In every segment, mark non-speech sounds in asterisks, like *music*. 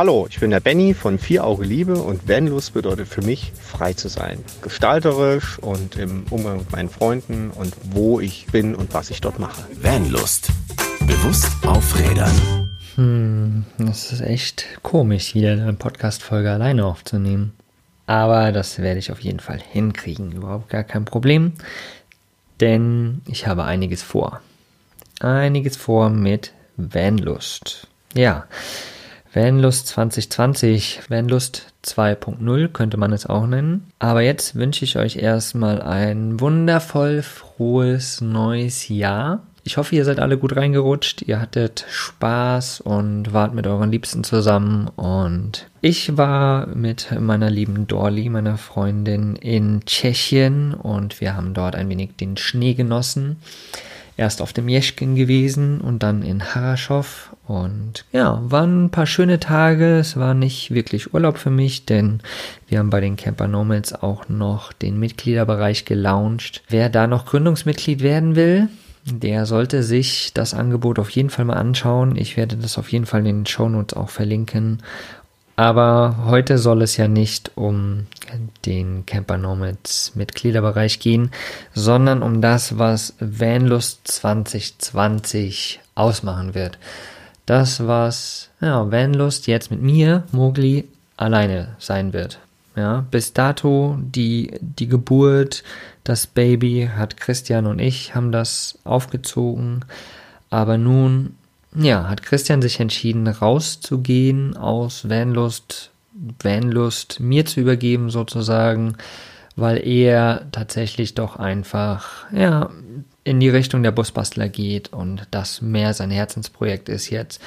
Hallo, ich bin der Benny von Vier Auge Liebe und Vanlust bedeutet für mich, frei zu sein. Gestalterisch und im Umgang mit meinen Freunden und wo ich bin und was ich dort mache. Vanlust. Bewusst aufrädern. Hm, das ist echt komisch, wieder eine Podcast-Folge alleine aufzunehmen. Aber das werde ich auf jeden Fall hinkriegen. Überhaupt gar kein Problem. Denn ich habe einiges vor. Einiges vor mit Vanlust. Ja, Vanlust 2020, Vanlust 2.0 könnte man es auch nennen. Aber jetzt wünsche ich euch erstmal ein wundervoll frohes neues Jahr. Ich hoffe, ihr seid alle gut reingerutscht, ihr hattet Spaß und wart mit euren Liebsten zusammen. Und ich war mit meiner lieben Dorli, meiner Freundin, in Tschechien und wir haben dort ein wenig den Schnee genossen erst auf dem Jeschken gewesen und dann in Haraschow. Und ja, waren ein paar schöne Tage. Es war nicht wirklich Urlaub für mich, denn wir haben bei den Camper Nomads auch noch den Mitgliederbereich gelauncht. Wer da noch Gründungsmitglied werden will, der sollte sich das Angebot auf jeden Fall mal anschauen. Ich werde das auf jeden Fall in den Shownotes auch verlinken. Aber heute soll es ja nicht um den Camper Nomads Mitgliederbereich gehen, sondern um das, was Vanlust 2020 ausmachen wird. Das, was ja, Vanlust jetzt mit mir, Mogli, alleine sein wird. Ja, bis dato die, die Geburt, das Baby hat Christian und ich haben das aufgezogen. Aber nun ja, hat Christian sich entschieden, rauszugehen aus Vanlust, Vanlust mir zu übergeben sozusagen, weil er tatsächlich doch einfach, ja, in die Richtung der Busbastler geht und das mehr sein Herzensprojekt ist jetzt.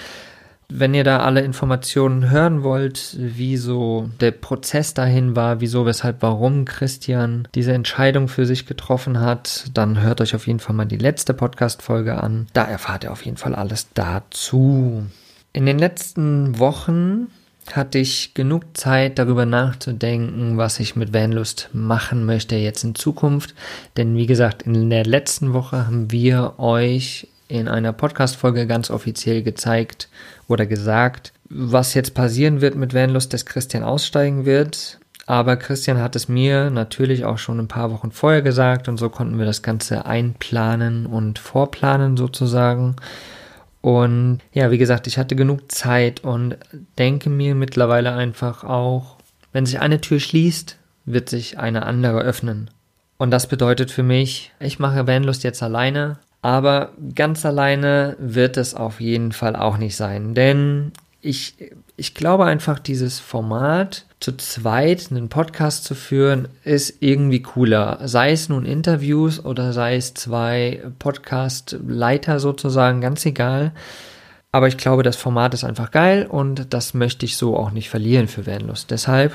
Wenn ihr da alle Informationen hören wollt, wie so der Prozess dahin war, wieso, weshalb, warum Christian diese Entscheidung für sich getroffen hat, dann hört euch auf jeden Fall mal die letzte Podcast-Folge an. Da erfahrt ihr auf jeden Fall alles dazu. In den letzten Wochen hatte ich genug Zeit darüber nachzudenken, was ich mit Vanlust machen möchte jetzt in Zukunft. Denn wie gesagt, in der letzten Woche haben wir euch in einer Podcast-Folge ganz offiziell gezeigt oder gesagt, was jetzt passieren wird mit Vanlust, dass Christian aussteigen wird. Aber Christian hat es mir natürlich auch schon ein paar Wochen vorher gesagt und so konnten wir das Ganze einplanen und vorplanen sozusagen. Und ja, wie gesagt, ich hatte genug Zeit und denke mir mittlerweile einfach auch, wenn sich eine Tür schließt, wird sich eine andere öffnen. Und das bedeutet für mich, ich mache Vanlust jetzt alleine aber ganz alleine wird es auf jeden Fall auch nicht sein, denn ich, ich glaube einfach, dieses Format zu zweit einen Podcast zu führen, ist irgendwie cooler. Sei es nun Interviews oder sei es zwei Podcast-Leiter sozusagen, ganz egal. Aber ich glaube, das Format ist einfach geil und das möchte ich so auch nicht verlieren für Vanlust. Deshalb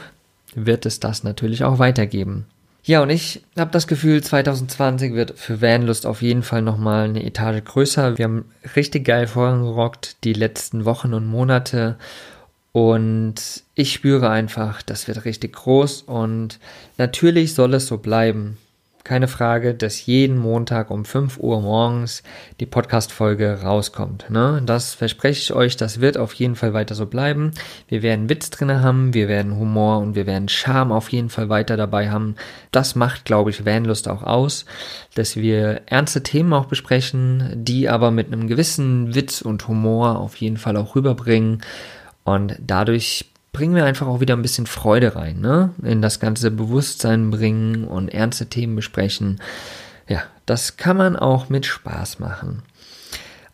wird es das natürlich auch weitergeben. Ja, und ich habe das Gefühl, 2020 wird für Vanlust auf jeden Fall nochmal eine Etage größer. Wir haben richtig geil vorangerockt die letzten Wochen und Monate. Und ich spüre einfach, das wird richtig groß. Und natürlich soll es so bleiben keine Frage, dass jeden Montag um 5 Uhr morgens die Podcast-Folge rauskommt. Ne? Das verspreche ich euch, das wird auf jeden Fall weiter so bleiben. Wir werden Witz drin haben, wir werden Humor und wir werden Charme auf jeden Fall weiter dabei haben. Das macht, glaube ich, Vanlust auch aus, dass wir ernste Themen auch besprechen, die aber mit einem gewissen Witz und Humor auf jeden Fall auch rüberbringen. Und dadurch bringen wir einfach auch wieder ein bisschen Freude rein, ne? In das ganze Bewusstsein bringen und ernste Themen besprechen. Ja, das kann man auch mit Spaß machen.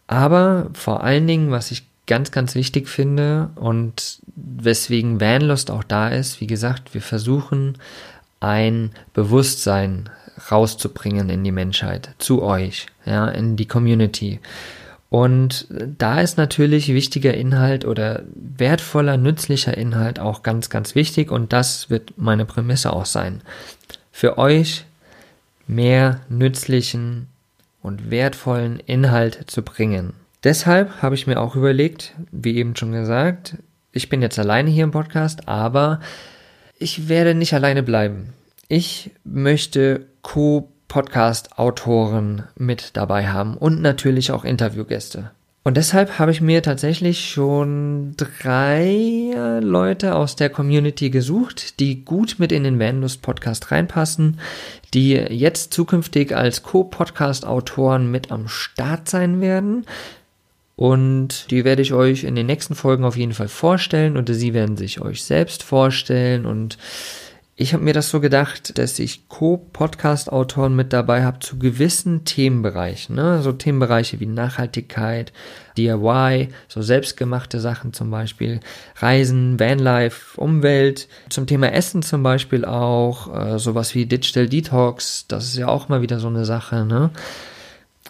Aber vor allen Dingen, was ich ganz, ganz wichtig finde und weswegen Vanlust auch da ist, wie gesagt, wir versuchen ein Bewusstsein rauszubringen in die Menschheit, zu euch, ja, in die Community. Und da ist natürlich wichtiger Inhalt oder wertvoller, nützlicher Inhalt auch ganz, ganz wichtig und das wird meine Prämisse auch sein. Für euch mehr nützlichen und wertvollen Inhalt zu bringen. Deshalb habe ich mir auch überlegt, wie eben schon gesagt, ich bin jetzt alleine hier im Podcast, aber ich werde nicht alleine bleiben. Ich möchte Co Podcast-Autoren mit dabei haben und natürlich auch Interviewgäste. Und deshalb habe ich mir tatsächlich schon drei Leute aus der Community gesucht, die gut mit in den Vanlust Podcast reinpassen, die jetzt zukünftig als Co-Podcast-Autoren mit am Start sein werden. Und die werde ich euch in den nächsten Folgen auf jeden Fall vorstellen oder sie werden sich euch selbst vorstellen und ich habe mir das so gedacht, dass ich Co-Podcast-Autoren mit dabei habe zu gewissen Themenbereichen, ne? so Themenbereiche wie Nachhaltigkeit, DIY, so selbstgemachte Sachen zum Beispiel, Reisen, Vanlife, Umwelt, zum Thema Essen zum Beispiel auch, äh, sowas wie Digital Detox, das ist ja auch mal wieder so eine Sache, ne?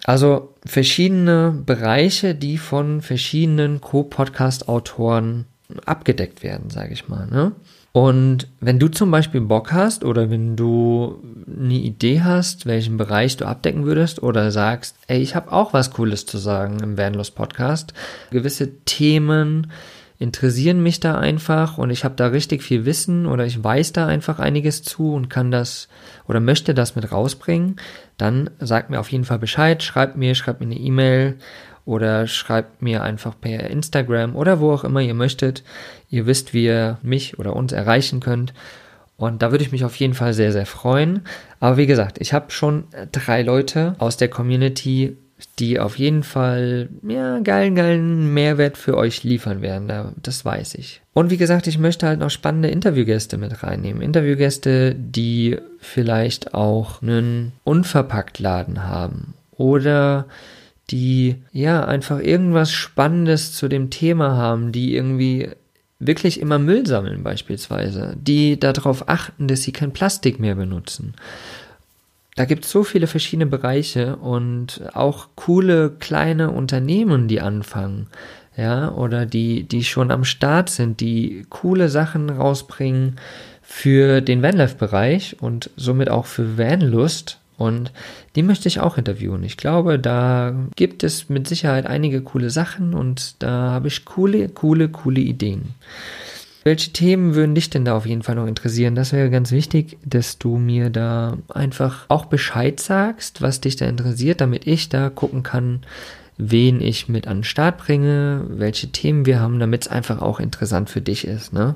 Also verschiedene Bereiche, die von verschiedenen Co-Podcast-Autoren abgedeckt werden, sage ich mal, ne? Und wenn du zum Beispiel Bock hast oder wenn du eine Idee hast, welchen Bereich du abdecken würdest oder sagst, ey, ich habe auch was Cooles zu sagen im Vanlos Podcast, gewisse Themen interessieren mich da einfach und ich habe da richtig viel Wissen oder ich weiß da einfach einiges zu und kann das oder möchte das mit rausbringen, dann sag mir auf jeden Fall Bescheid, schreib mir, schreib mir eine E-Mail oder schreibt mir einfach per Instagram oder wo auch immer ihr möchtet. Ihr wisst, wie ihr mich oder uns erreichen könnt. Und da würde ich mich auf jeden Fall sehr, sehr freuen. Aber wie gesagt, ich habe schon drei Leute aus der Community, die auf jeden Fall ja, geilen, geilen Mehrwert für euch liefern werden. Das weiß ich. Und wie gesagt, ich möchte halt noch spannende Interviewgäste mit reinnehmen. Interviewgäste, die vielleicht auch einen Unverpacktladen haben oder die ja einfach irgendwas Spannendes zu dem Thema haben, die irgendwie wirklich immer Müll sammeln beispielsweise, die darauf achten, dass sie kein Plastik mehr benutzen. Da gibt es so viele verschiedene Bereiche und auch coole kleine Unternehmen, die anfangen, ja, oder die, die schon am Start sind, die coole Sachen rausbringen für den Vanlife-Bereich und somit auch für Vanlust und die möchte ich auch interviewen. Ich glaube, da gibt es mit Sicherheit einige coole Sachen und da habe ich coole, coole, coole Ideen. Welche Themen würden dich denn da auf jeden Fall noch interessieren? Das wäre ganz wichtig, dass du mir da einfach auch Bescheid sagst, was dich da interessiert, damit ich da gucken kann, wen ich mit an den Start bringe, welche Themen wir haben, damit es einfach auch interessant für dich ist. Ne?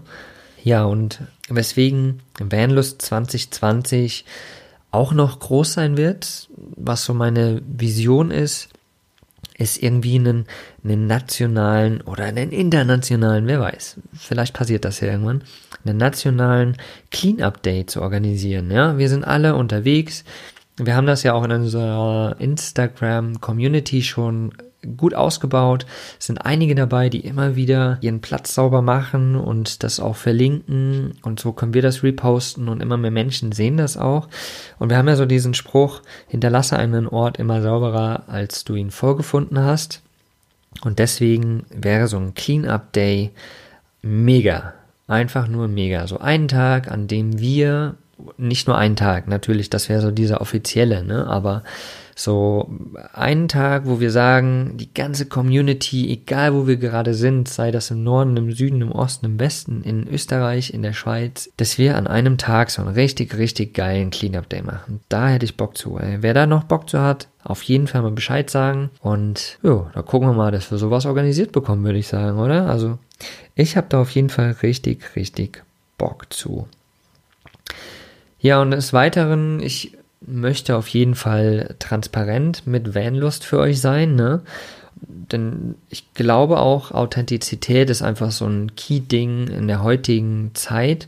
Ja, und weswegen Vanlust 2020 auch noch groß sein wird, was so meine Vision ist, ist irgendwie einen, einen nationalen oder einen internationalen, wer weiß, vielleicht passiert das ja irgendwann, einen nationalen Clean-Up Day zu organisieren. Ja, wir sind alle unterwegs. Wir haben das ja auch in unserer Instagram Community schon gut ausgebaut. Es sind einige dabei, die immer wieder ihren Platz sauber machen und das auch verlinken. Und so können wir das reposten und immer mehr Menschen sehen das auch. Und wir haben ja so diesen Spruch, hinterlasse einen Ort immer sauberer, als du ihn vorgefunden hast. Und deswegen wäre so ein Cleanup Day mega. Einfach nur mega. So einen Tag, an dem wir, nicht nur einen Tag, natürlich, das wäre so dieser offizielle, ne, aber so einen Tag, wo wir sagen, die ganze Community, egal wo wir gerade sind, sei das im Norden, im Süden, im Osten, im Westen, in Österreich, in der Schweiz, dass wir an einem Tag so einen richtig, richtig geilen Cleanup Day machen. Da hätte ich Bock zu. Ey. Wer da noch Bock zu hat, auf jeden Fall mal Bescheid sagen. Und jo, da gucken wir mal, dass wir sowas organisiert bekommen, würde ich sagen, oder? Also ich habe da auf jeden Fall richtig, richtig Bock zu. Ja, und des Weiteren, ich möchte auf jeden Fall transparent mit Vanlust für euch sein, ne? Denn ich glaube auch, Authentizität ist einfach so ein Key-Ding in der heutigen Zeit.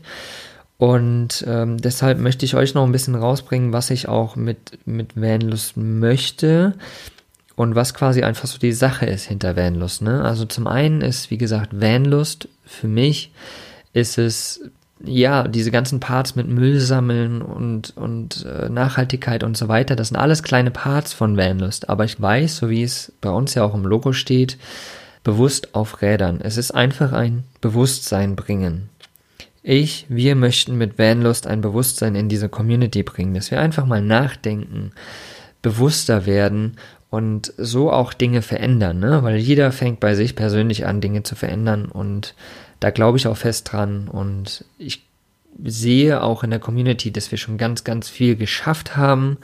Und ähm, deshalb möchte ich euch noch ein bisschen rausbringen, was ich auch mit, mit Vanlust möchte und was quasi einfach so die Sache ist hinter Vanlust. Ne? Also zum einen ist, wie gesagt, Vanlust für mich ist es ja, diese ganzen Parts mit Müll sammeln und, und äh, Nachhaltigkeit und so weiter, das sind alles kleine Parts von Vanlust. Aber ich weiß, so wie es bei uns ja auch im Logo steht, bewusst auf Rädern. Es ist einfach ein Bewusstsein bringen. Ich, wir möchten mit Vanlust ein Bewusstsein in diese Community bringen, dass wir einfach mal nachdenken, bewusster werden und so auch Dinge verändern, ne? weil jeder fängt bei sich persönlich an, Dinge zu verändern und da glaube ich auch fest dran und ich sehe auch in der Community, dass wir schon ganz, ganz viel geschafft haben,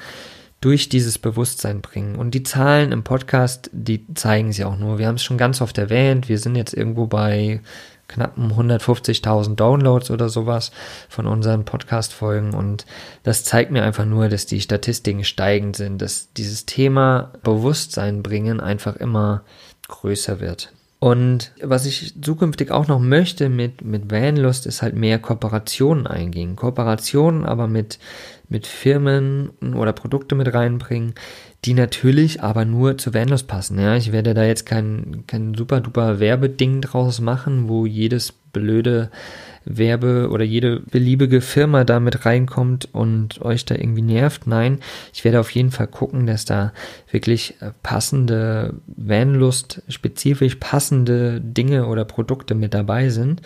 durch dieses Bewusstsein bringen. Und die Zahlen im Podcast, die zeigen sie auch nur. Wir haben es schon ganz oft erwähnt. Wir sind jetzt irgendwo bei knappen 150.000 Downloads oder sowas von unseren Podcast-Folgen. Und das zeigt mir einfach nur, dass die Statistiken steigend sind, dass dieses Thema Bewusstsein bringen einfach immer größer wird. Und was ich zukünftig auch noch möchte mit, mit Vanlust ist halt mehr Kooperationen eingehen. Kooperationen aber mit, mit Firmen oder Produkte mit reinbringen, die natürlich aber nur zu Vanlust passen. Ja, ich werde da jetzt kein, kein super duper Werbeding draus machen, wo jedes blöde Werbe oder jede beliebige Firma da mit reinkommt und euch da irgendwie nervt. Nein, ich werde auf jeden Fall gucken, dass da wirklich äh, passende Vanlust, spezifisch passende Dinge oder Produkte mit dabei sind.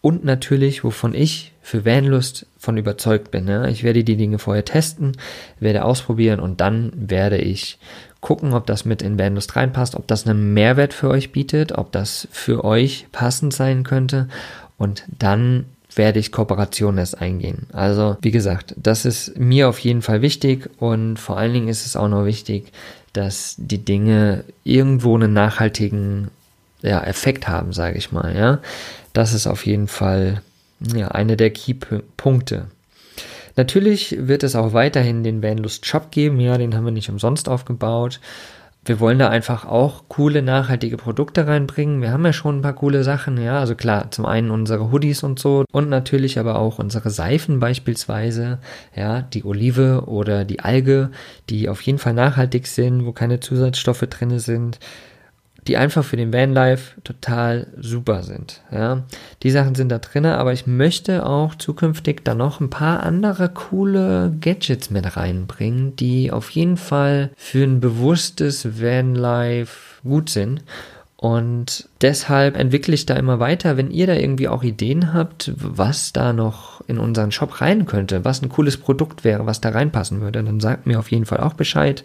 Und natürlich, wovon ich für Vanlust von überzeugt bin. Ja. Ich werde die Dinge vorher testen, werde ausprobieren und dann werde ich gucken, ob das mit in Vanlust reinpasst, ob das einen Mehrwert für euch bietet, ob das für euch passend sein könnte und dann werde ich Kooperationen erst eingehen. Also, wie gesagt, das ist mir auf jeden Fall wichtig und vor allen Dingen ist es auch noch wichtig, dass die Dinge irgendwo einen nachhaltigen ja, Effekt haben, sage ich mal. Ja, das ist auf jeden Fall ja, eine der Key-Punkte. Natürlich wird es auch weiterhin den Vanlust Shop geben. Ja, den haben wir nicht umsonst aufgebaut wir wollen da einfach auch coole, nachhaltige Produkte reinbringen. Wir haben ja schon ein paar coole Sachen, ja. Also klar, zum einen unsere Hoodies und so und natürlich aber auch unsere Seifen beispielsweise, ja, die Olive oder die Alge, die auf jeden Fall nachhaltig sind, wo keine Zusatzstoffe drinne sind die einfach für den Vanlife total super sind. Ja, die Sachen sind da drinne, aber ich möchte auch zukünftig da noch ein paar andere coole Gadgets mit reinbringen, die auf jeden Fall für ein bewusstes Vanlife gut sind. Und deshalb entwickle ich da immer weiter. Wenn ihr da irgendwie auch Ideen habt, was da noch in unseren Shop rein könnte, was ein cooles Produkt wäre, was da reinpassen würde, dann sagt mir auf jeden Fall auch Bescheid.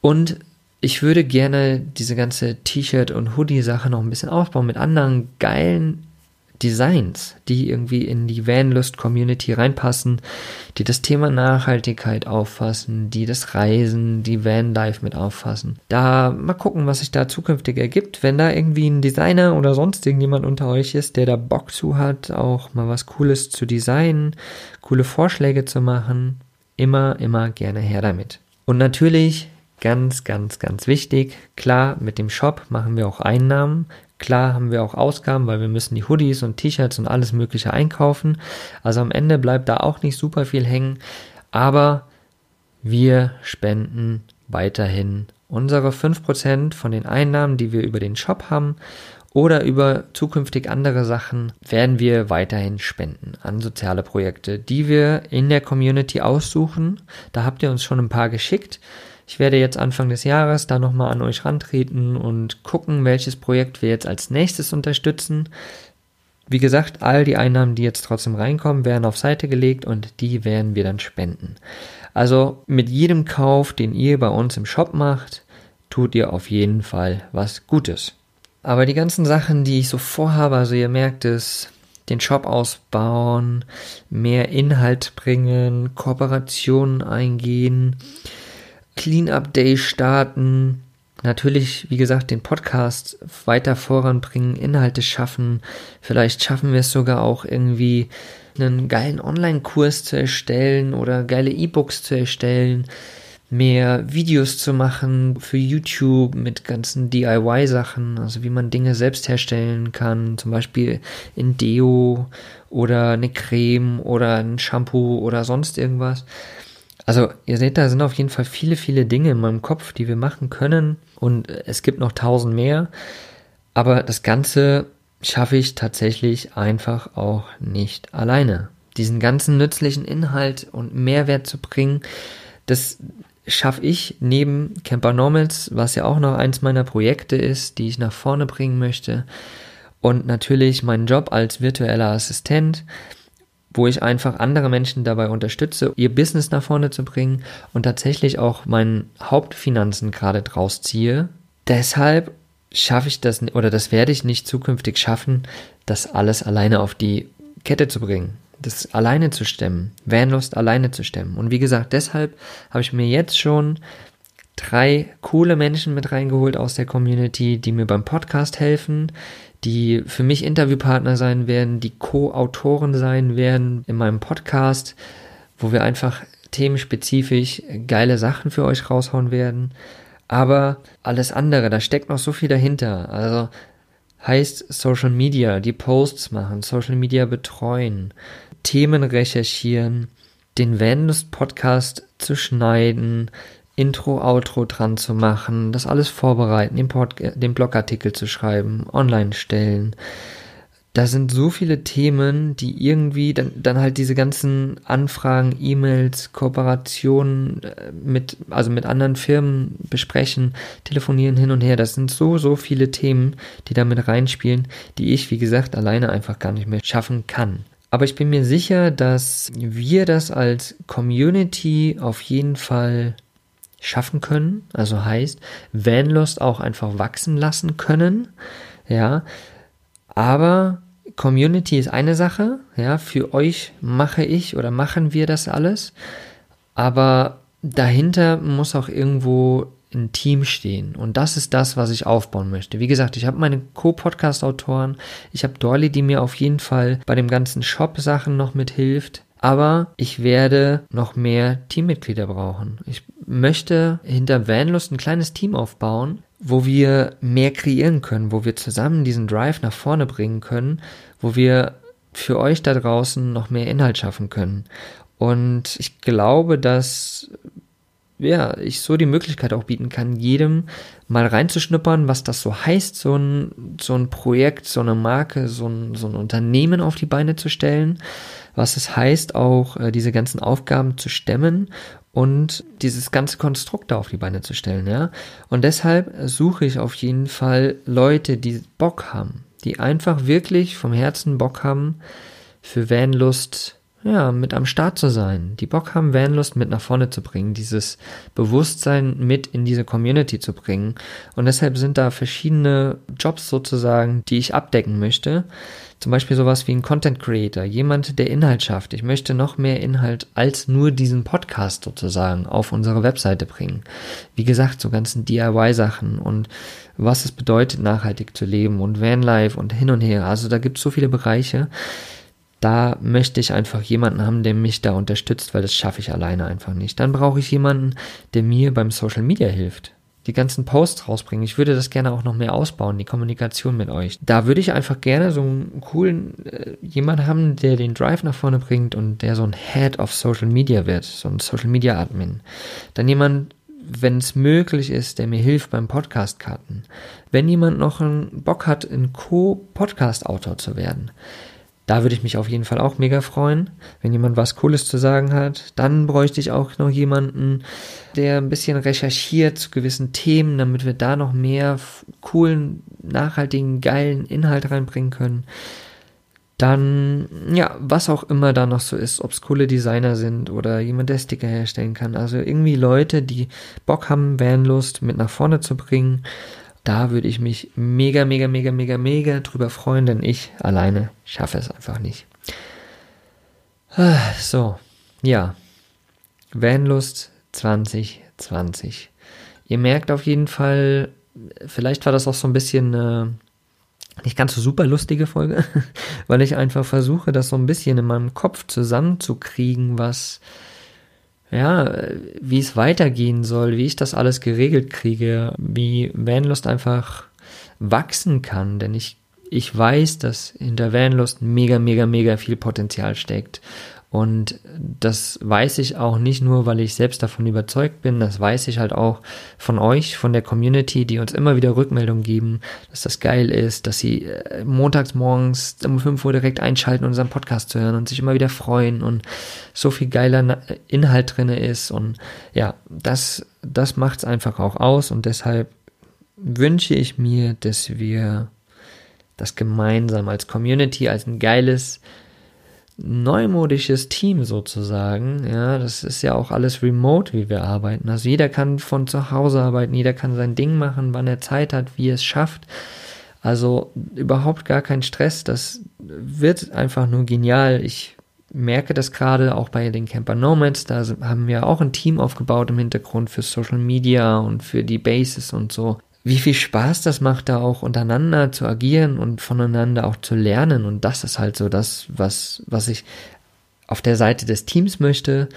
Und ich würde gerne diese ganze T-Shirt- und Hoodie-Sache noch ein bisschen aufbauen mit anderen geilen Designs, die irgendwie in die Vanlust-Community reinpassen, die das Thema Nachhaltigkeit auffassen, die das Reisen, die Vanlife mit auffassen. Da mal gucken, was sich da zukünftig ergibt. Wenn da irgendwie ein Designer oder sonst irgendjemand unter euch ist, der da Bock zu hat, auch mal was Cooles zu designen, coole Vorschläge zu machen, immer, immer gerne her damit. Und natürlich Ganz, ganz, ganz wichtig. Klar, mit dem Shop machen wir auch Einnahmen. Klar haben wir auch Ausgaben, weil wir müssen die Hoodies und T-Shirts und alles Mögliche einkaufen. Also am Ende bleibt da auch nicht super viel hängen. Aber wir spenden weiterhin unsere 5% von den Einnahmen, die wir über den Shop haben oder über zukünftig andere Sachen werden wir weiterhin spenden an soziale Projekte, die wir in der Community aussuchen. Da habt ihr uns schon ein paar geschickt. Ich werde jetzt Anfang des Jahres da nochmal an euch rantreten und gucken, welches Projekt wir jetzt als nächstes unterstützen. Wie gesagt, all die Einnahmen, die jetzt trotzdem reinkommen, werden auf Seite gelegt und die werden wir dann spenden. Also mit jedem Kauf, den ihr bei uns im Shop macht, tut ihr auf jeden Fall was Gutes. Aber die ganzen Sachen, die ich so vorhabe, also ihr merkt es, den Shop ausbauen, mehr Inhalt bringen, Kooperationen eingehen, Cleanup Day starten, natürlich, wie gesagt, den Podcast weiter voranbringen, Inhalte schaffen. Vielleicht schaffen wir es sogar auch irgendwie einen geilen Online-Kurs zu erstellen oder geile E-Books zu erstellen, mehr Videos zu machen für YouTube mit ganzen DIY-Sachen, also wie man Dinge selbst herstellen kann, zum Beispiel in Deo oder eine Creme oder ein Shampoo oder sonst irgendwas. Also ihr seht, da sind auf jeden Fall viele, viele Dinge in meinem Kopf, die wir machen können und es gibt noch tausend mehr. Aber das Ganze schaffe ich tatsächlich einfach auch nicht alleine. Diesen ganzen nützlichen Inhalt und Mehrwert zu bringen, das schaffe ich neben Camper Normals, was ja auch noch eins meiner Projekte ist, die ich nach vorne bringen möchte. Und natürlich meinen Job als virtueller Assistent wo ich einfach andere Menschen dabei unterstütze, ihr Business nach vorne zu bringen und tatsächlich auch meinen Hauptfinanzen gerade draus ziehe. Deshalb schaffe ich das oder das werde ich nicht zukünftig schaffen, das alles alleine auf die Kette zu bringen. das alleine zu stemmen, Vanlust alleine zu stemmen. Und wie gesagt, deshalb habe ich mir jetzt schon drei coole Menschen mit reingeholt aus der Community, die mir beim Podcast helfen, die für mich Interviewpartner sein werden, die Co-Autoren sein werden in meinem Podcast, wo wir einfach themenspezifisch geile Sachen für euch raushauen werden. Aber alles andere, da steckt noch so viel dahinter. Also heißt Social Media, die Posts machen, Social Media betreuen, Themen recherchieren, den Vanlust Podcast zu schneiden, Intro, Outro dran zu machen, das alles vorbereiten, den, Pod den Blogartikel zu schreiben, online stellen. Da sind so viele Themen, die irgendwie dann, dann halt diese ganzen Anfragen, E-Mails, Kooperationen äh, mit, also mit anderen Firmen besprechen, telefonieren hin und her. Das sind so, so viele Themen, die damit reinspielen, die ich, wie gesagt, alleine einfach gar nicht mehr schaffen kann. Aber ich bin mir sicher, dass wir das als Community auf jeden Fall schaffen können. Also heißt, Vanlust auch einfach wachsen lassen können. Ja, aber Community ist eine Sache. Ja, für euch mache ich oder machen wir das alles. Aber dahinter muss auch irgendwo ein Team stehen. Und das ist das, was ich aufbauen möchte. Wie gesagt, ich habe meine Co-Podcast-Autoren, ich habe Dolly, die mir auf jeden Fall bei dem ganzen Shop-Sachen noch mithilft. Aber ich werde noch mehr Teammitglieder brauchen. Ich möchte hinter Vanlust ein kleines Team aufbauen, wo wir mehr kreieren können, wo wir zusammen diesen Drive nach vorne bringen können, wo wir für euch da draußen noch mehr Inhalt schaffen können. Und ich glaube, dass ja, ich so die Möglichkeit auch bieten kann, jedem mal reinzuschnuppern, was das so heißt, so ein, so ein Projekt, so eine Marke, so ein, so ein Unternehmen auf die Beine zu stellen, was es heißt, auch äh, diese ganzen Aufgaben zu stemmen und dieses ganze Konstrukt da auf die Beine zu stellen, ja. Und deshalb suche ich auf jeden Fall Leute, die Bock haben, die einfach wirklich vom Herzen Bock haben, für Vanlust ja, mit am Start zu sein, die Bock haben, Vanlust mit nach vorne zu bringen, dieses Bewusstsein mit in diese Community zu bringen. Und deshalb sind da verschiedene Jobs sozusagen, die ich abdecken möchte. Zum Beispiel sowas wie ein Content Creator, jemand, der Inhalt schafft. Ich möchte noch mehr Inhalt als nur diesen Podcast sozusagen auf unsere Webseite bringen. Wie gesagt, so ganzen DIY-Sachen und was es bedeutet, nachhaltig zu leben und Vanlife und hin und her. Also da gibt es so viele Bereiche da möchte ich einfach jemanden haben, der mich da unterstützt, weil das schaffe ich alleine einfach nicht. Dann brauche ich jemanden, der mir beim Social Media hilft. Die ganzen Posts rausbringen. Ich würde das gerne auch noch mehr ausbauen, die Kommunikation mit euch. Da würde ich einfach gerne so einen coolen äh, jemand haben, der den Drive nach vorne bringt und der so ein Head of Social Media wird, so ein Social Media Admin. Dann jemand, wenn es möglich ist, der mir hilft beim Podcast-Karten. Wenn jemand noch einen Bock hat, ein Co-Podcast-Autor zu werden da würde ich mich auf jeden Fall auch mega freuen, wenn jemand was Cooles zu sagen hat. Dann bräuchte ich auch noch jemanden, der ein bisschen recherchiert zu gewissen Themen, damit wir da noch mehr coolen, nachhaltigen, geilen Inhalt reinbringen können. Dann, ja, was auch immer da noch so ist, ob es coole Designer sind oder jemand, der Sticker herstellen kann. Also irgendwie Leute, die Bock haben, Vanlust mit nach vorne zu bringen da würde ich mich mega, mega, mega, mega, mega drüber freuen, denn ich alleine schaffe es einfach nicht. So, ja. Vanlust 2020. Ihr merkt auf jeden Fall, vielleicht war das auch so ein bisschen eine nicht ganz so super lustige Folge, *laughs* weil ich einfach versuche, das so ein bisschen in meinem Kopf zusammenzukriegen, was ja, wie es weitergehen soll, wie ich das alles geregelt kriege, wie Vanlust einfach wachsen kann, denn ich, ich weiß, dass hinter Vanlust mega, mega, mega viel Potenzial steckt und das weiß ich auch nicht nur, weil ich selbst davon überzeugt bin, das weiß ich halt auch von euch, von der Community, die uns immer wieder Rückmeldungen geben, dass das geil ist, dass sie äh, montags morgens um 5 Uhr direkt einschalten, unseren Podcast zu hören und sich immer wieder freuen und so viel geiler Inhalt drinne ist. Und ja, das, das macht's einfach auch aus. Und deshalb wünsche ich mir, dass wir das gemeinsam als Community, als ein geiles, neumodisches Team sozusagen. Ja, das ist ja auch alles remote, wie wir arbeiten. Also jeder kann von zu Hause arbeiten, jeder kann sein Ding machen, wann er Zeit hat, wie er es schafft. Also überhaupt gar kein Stress. Das wird einfach nur genial. Ich merke das gerade auch bei den Camper Nomads. Da haben wir auch ein Team aufgebaut im Hintergrund für Social Media und für die Bases und so. Wie viel Spaß das macht, da auch untereinander zu agieren und voneinander auch zu lernen. Und das ist halt so das, was, was ich auf der Seite des Teams möchte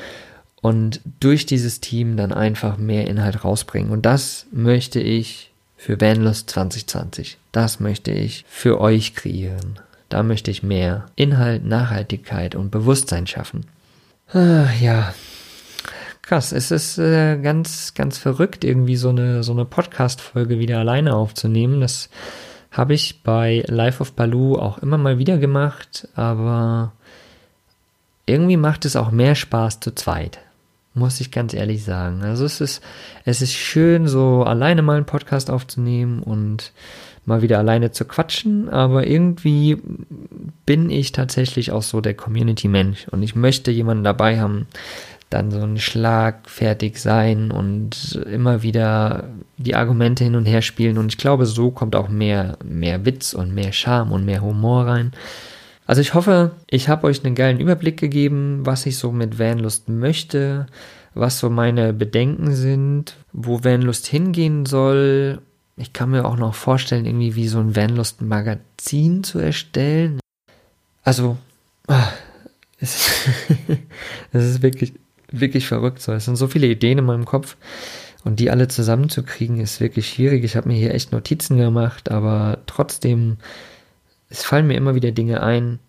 und durch dieses Team dann einfach mehr Inhalt rausbringen. Und das möchte ich für Vanlust 2020. Das möchte ich für euch kreieren. Da möchte ich mehr Inhalt, Nachhaltigkeit und Bewusstsein schaffen. Ah, ja, krass. Es ist äh, ganz, ganz verrückt, irgendwie so eine, so eine Podcast-Folge wieder alleine aufzunehmen. Das habe ich bei Life of Baloo auch immer mal wieder gemacht, aber irgendwie macht es auch mehr Spaß zu zweit muss ich ganz ehrlich sagen. Also es ist, es ist schön, so alleine mal einen Podcast aufzunehmen und mal wieder alleine zu quatschen, aber irgendwie bin ich tatsächlich auch so der Community-Mensch und ich möchte jemanden dabei haben, dann so ein Schlag fertig sein und immer wieder die Argumente hin und her spielen und ich glaube, so kommt auch mehr, mehr Witz und mehr Charme und mehr Humor rein. Also ich hoffe, ich habe euch einen geilen Überblick gegeben, was ich so mit Vanlust möchte, was so meine Bedenken sind, wo Vanlust hingehen soll. Ich kann mir auch noch vorstellen, irgendwie wie so ein Vanlust-Magazin zu erstellen. Also, ah, es, *laughs* es ist wirklich, wirklich verrückt so. Es sind so viele Ideen in meinem Kopf und die alle zusammenzukriegen ist wirklich schwierig. Ich habe mir hier echt Notizen gemacht, aber trotzdem es fallen mir immer wieder Dinge ein.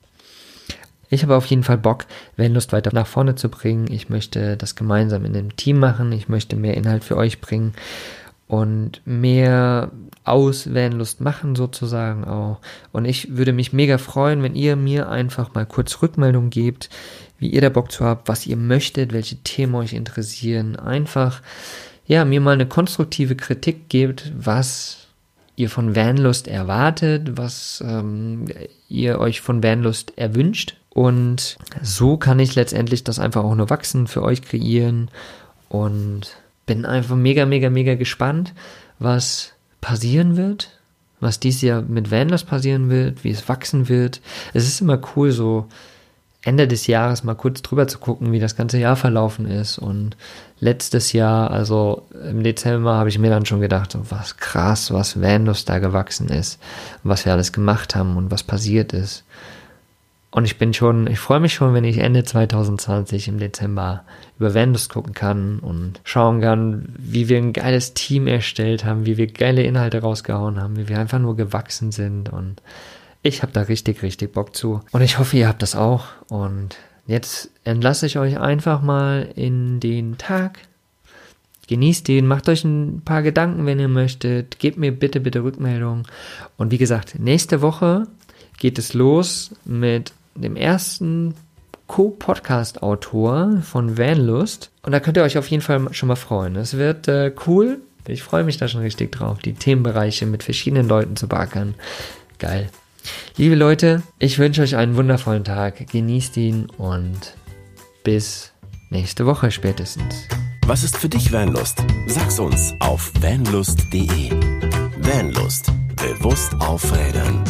Ich habe auf jeden Fall Bock, Vanlust weiter nach vorne zu bringen. Ich möchte das gemeinsam in einem Team machen. Ich möchte mehr Inhalt für euch bringen und mehr aus Vanlust machen sozusagen auch. Und ich würde mich mega freuen, wenn ihr mir einfach mal kurz Rückmeldung gebt, wie ihr da Bock zu habt, was ihr möchtet, welche Themen euch interessieren. Einfach, ja, mir mal eine konstruktive Kritik gebt, was ihr von Vanlust erwartet, was ähm, ihr euch von Vanlust erwünscht. Und so kann ich letztendlich das einfach auch nur wachsen, für euch kreieren und bin einfach mega, mega, mega gespannt, was passieren wird, was dieses Jahr mit Vanlust passieren wird, wie es wachsen wird. Es ist immer cool, so Ende des Jahres mal kurz drüber zu gucken, wie das ganze Jahr verlaufen ist. Und letztes Jahr, also im Dezember, habe ich mir dann schon gedacht, was krass, was Vandus da gewachsen ist, was wir alles gemacht haben und was passiert ist. Und ich bin schon, ich freue mich schon, wenn ich Ende 2020 im Dezember über Vandus gucken kann und schauen kann, wie wir ein geiles Team erstellt haben, wie wir geile Inhalte rausgehauen haben, wie wir einfach nur gewachsen sind und ich habe da richtig, richtig Bock zu. Und ich hoffe, ihr habt das auch. Und jetzt entlasse ich euch einfach mal in den Tag. Genießt den, macht euch ein paar Gedanken, wenn ihr möchtet. Gebt mir bitte, bitte Rückmeldung. Und wie gesagt, nächste Woche geht es los mit dem ersten Co-Podcast-Autor von Vanlust. Und da könnt ihr euch auf jeden Fall schon mal freuen. Es wird äh, cool. Ich freue mich da schon richtig drauf, die Themenbereiche mit verschiedenen Leuten zu beackern. Geil. Liebe Leute, ich wünsche euch einen wundervollen Tag. Genießt ihn und bis nächste Woche spätestens. Was ist für dich Vanlust? Sag's uns auf vanlust.de. Vanlust. Bewusst aufrädern.